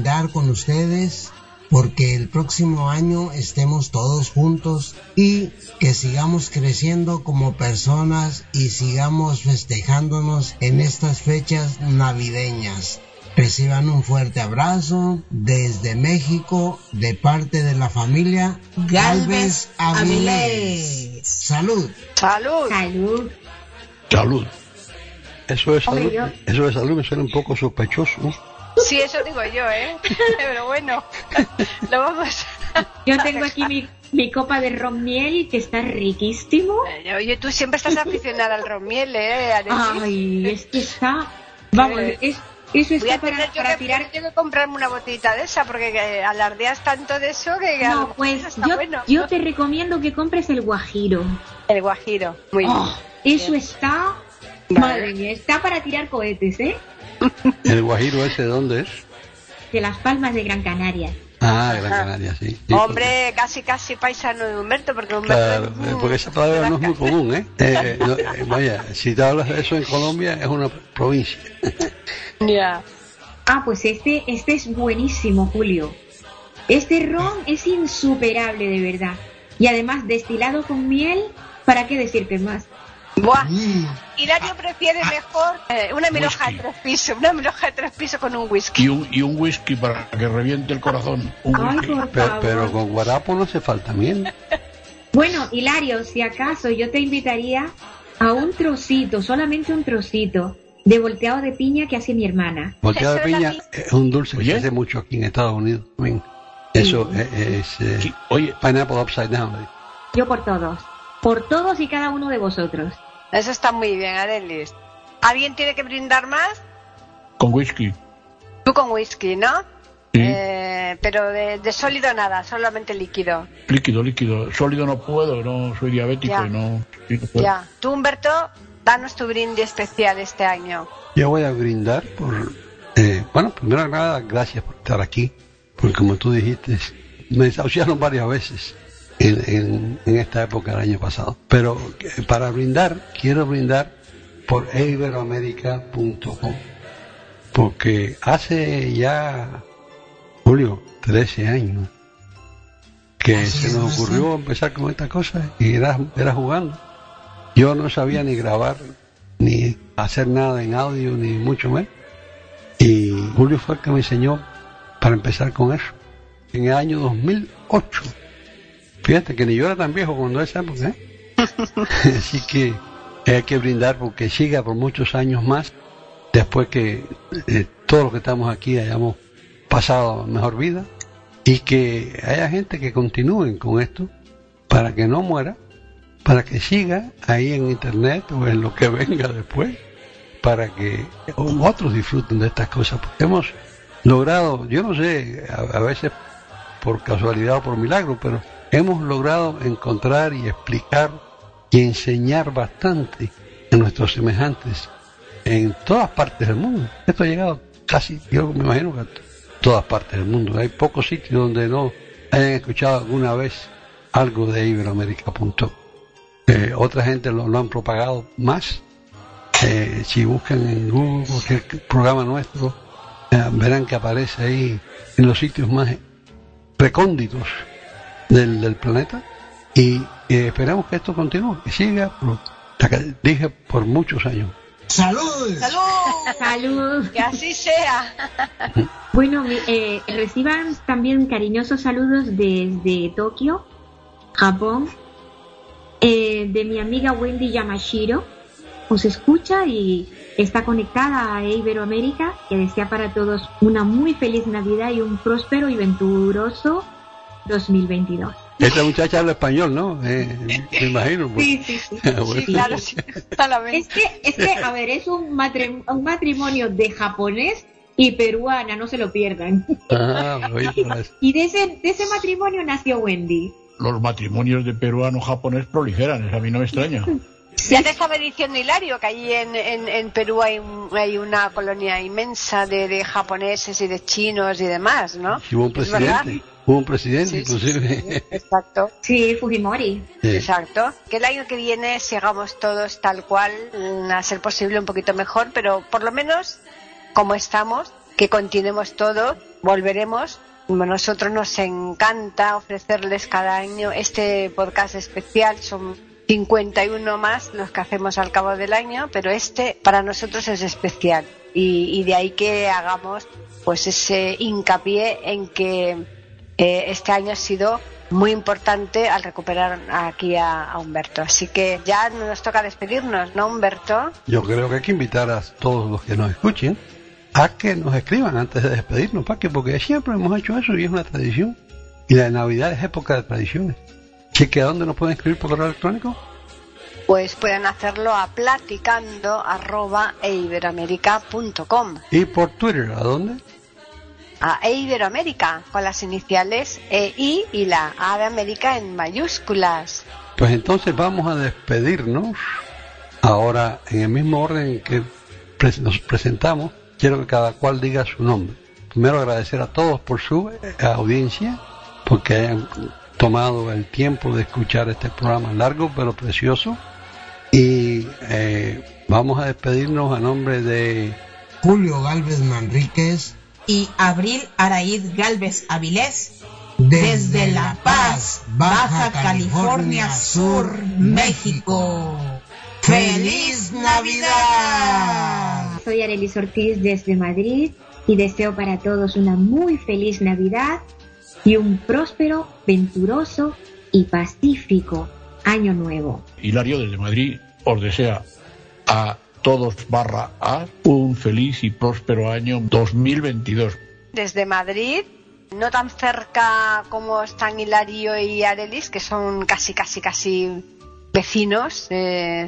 brindar con ustedes porque el próximo año estemos todos juntos y que sigamos creciendo como personas y sigamos festejándonos en estas fechas navideñas. Reciban un fuerte abrazo desde México de parte de la familia Galvez Avilés. Salud. Salud. Salud. Salud. Eso de salud, eso de salud me suena un poco sospechoso. Sí, eso digo yo, ¿eh? Pero bueno, lo vamos Yo tengo aquí mi, mi copa de ron miel que está riquísimo. a... Oye, tú siempre estás aficionada al romiel, ¿eh? Alexis? Ay, es que está. Vamos, es, eso Voy a está para, tener yo para que, tirar. tengo que comprarme una botellita de esa porque eh, alardeas tanto de eso que a No, pues está yo, bueno. yo te recomiendo que compres el guajiro. El guajiro. Muy bien. Oh, eso está. Vale. Madre mía, está para tirar cohetes, ¿eh? ¿El guajiro ese de dónde es? De las palmas de Gran Canaria. Ah, Gran Canaria, sí. Sí, Hombre, casi casi paisano de Humberto, porque porque- Humberto Claro, eh, porque esa palabra no es muy común, ¿eh? Eh, no, eh, vaya, si te hablas de eso en Colombia, es una provincia. Ya. Ah, pues este, este es buenísimo, Julio. Este ron es insuperable, de verdad. Y además, destilado con miel, ¿para qué decirte más? Buah. Hilario prefiere mejor eh, una miloja de tres pisos, una miloja de tres pisos con un whisky. Y un, y un whisky para que reviente el corazón. Un Ay, Pero, favor. pero con guarapo no hace falta miel. Bueno, Hilario, si acaso yo te invitaría a un trocito, solamente un trocito, de volteado de piña que hace mi hermana. Volteado de piña es un dulce que Oye. se hace mucho aquí en Estados Unidos. también. Eso es, es, eh, Sí, Oye, pineapple upside down. Yo por todos. Por todos y cada uno de vosotros. Eso está muy bien, Arelis. ¿Alguien tiene que brindar más? con whisky. Tú con whisky, ¿no? Sí. Eh, pero de, de sólido nada, solamente líquido. Líquido, líquido. Sólido no puedo, no soy diabético Ya. y no, sí, no puedo. Ya. Tú, Humberto, danos tu brindis especial este año. Yo voy a brindar por, eh, bueno, primero que nada, gracias por estar aquí, porque como tú dijiste, me desahuciaron varias veces en, en- en esta época del año pasado. Pero eh, para brindar, quiero brindar por iberoamérica.com, porque hace ya, Julio, 13 años, que se nos ocurrió empezar con estas cosas y era, era jugando. Yo no sabía ni grabar, ni hacer nada en audio, ni mucho menos. Y Julio fue el que me enseñó para empezar con eso. En el año 2008. Fíjate que ni yo era tan viejo cuando esa época, ¿eh? Así que hay que brindar porque siga por muchos años más, después que eh, todos los que estamos aquí hayamos pasado mejor vida y que haya gente que continúen con esto para que no muera, para que siga ahí en internet o en lo que venga después, para que otros disfruten de estas cosas, porque hemos logrado, yo no sé, a, a veces por casualidad o por milagro, pero hemos logrado encontrar y explicar y enseñar bastante a nuestros semejantes en todas partes del mundo. Esto ha llegado casi, yo me imagino que a todas partes del mundo. Hay pocos sitios donde no hayan escuchado alguna vez algo de iberoamérica.com. Eh, otra gente lo, han propagado más. Eh, si buscan en Google cualquier programa nuestro, eh, verán que aparece ahí en los sitios más recónditos del, del planeta. Y eh, esperamos que esto continúe, que siga, por, que dije, por muchos años. ¡Salud! ¡Salud! Salud. Que así sea. Bueno, mi- eh, reciban también cariñosos saludos desde Tokio, Japón, eh, de mi amiga Wendy Yamashiro. Os escucha y está conectada a Iberoamérica, que desea para todos una muy feliz Navidad y un próspero y venturoso 2022. Esta muchacha habla español, ¿no? Eh, me imagino. pues. Sí, sí, sí. Bueno. Sí, claro, sí. Es que, es que, a ver, es un, matrim- un matrimonio de japonés y peruana, no se lo pierdan. Ah, Y de ese, de ese matrimonio nació Wendy. Los matrimonios de peruano-japonés proliferan, eso a mí no me extraña. Ya te estaba diciendo Hilario que allí en, en, en Perú hay, un- hay una colonia inmensa de, de japoneses y de chinos y demás, ¿no? sí, hubo un presidente, hubo un presidente Sí, sí, inclusive. Exacto. Sí, Fujimori. Sí. Exacto. Que el año que viene sigamos todos tal cual, mm, a ser posible un poquito mejor, pero por lo menos como estamos, que continuemos todo, volveremos. Como a nosotros nos encanta ofrecerles cada año este podcast especial, son 51 más los que hacemos al cabo del año, pero este para nosotros es especial y, y de ahí que hagamos pues ese hincapié en que eh, este año ha sido muy importante al recuperar aquí a, a Humberto. Así que ya nos toca despedirnos, ¿no, Humberto? Yo creo que hay que invitar a todos los que nos escuchen a que nos escriban antes de despedirnos, ¿para qué? Porque siempre hemos hecho eso y es una tradición. Y la Navidad es época de tradiciones. Así que ¿a dónde nos pueden escribir por correo electrónico? Pues pueden hacerlo a platicando arroba eiberoamerica.com Y por Twitter, ¿a dónde? A Iberoamérica con las iniciales EI y la A de América en mayúsculas. Pues entonces vamos a despedirnos. Ahora, en el mismo orden en que nos presentamos, quiero que cada cual diga su nombre. Primero agradecer a todos por su eh, audiencia, porque hayan tomado el tiempo de escuchar este programa largo pero precioso. Y eh, vamos a despedirnos a nombre de Julio Galvez Manríquez, Y Abril Araíz Galvez Avilés, desde La Paz, Baja California Sur, México. ¡Feliz Navidad! Soy Arelis Ortiz desde Madrid y deseo para todos una muy feliz Navidad y un próspero, venturoso y pacífico año nuevo. Hilario desde Madrid os desea a todos barra A un feliz y próspero año 2022. Desde Madrid, no tan cerca como están Hilario y Arelis, que son casi, casi, casi vecinos, eh,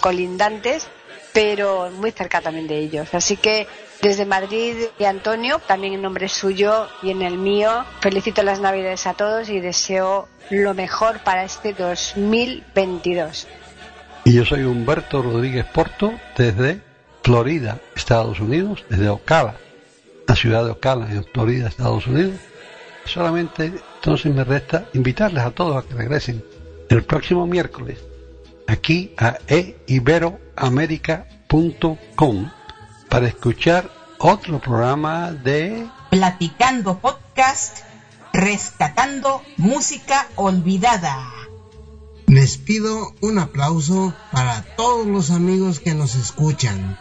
colindantes, pero muy cerca también de ellos. Así que desde Madrid y Antonio, también en nombre suyo y en el mío, felicito las Navidades a todos y deseo lo mejor para este 2022. Y yo soy Humberto Rodríguez Porto desde Florida, Estados Unidos, desde Ocala, la ciudad de Ocala, en Florida, Estados Unidos. Solamente entonces me resta invitarles a todos a que regresen el próximo miércoles aquí a eiberoamerica.com para escuchar otro programa de Platicando Podcast, rescatando música olvidada. Les pido un aplauso para todos los amigos que nos escuchan.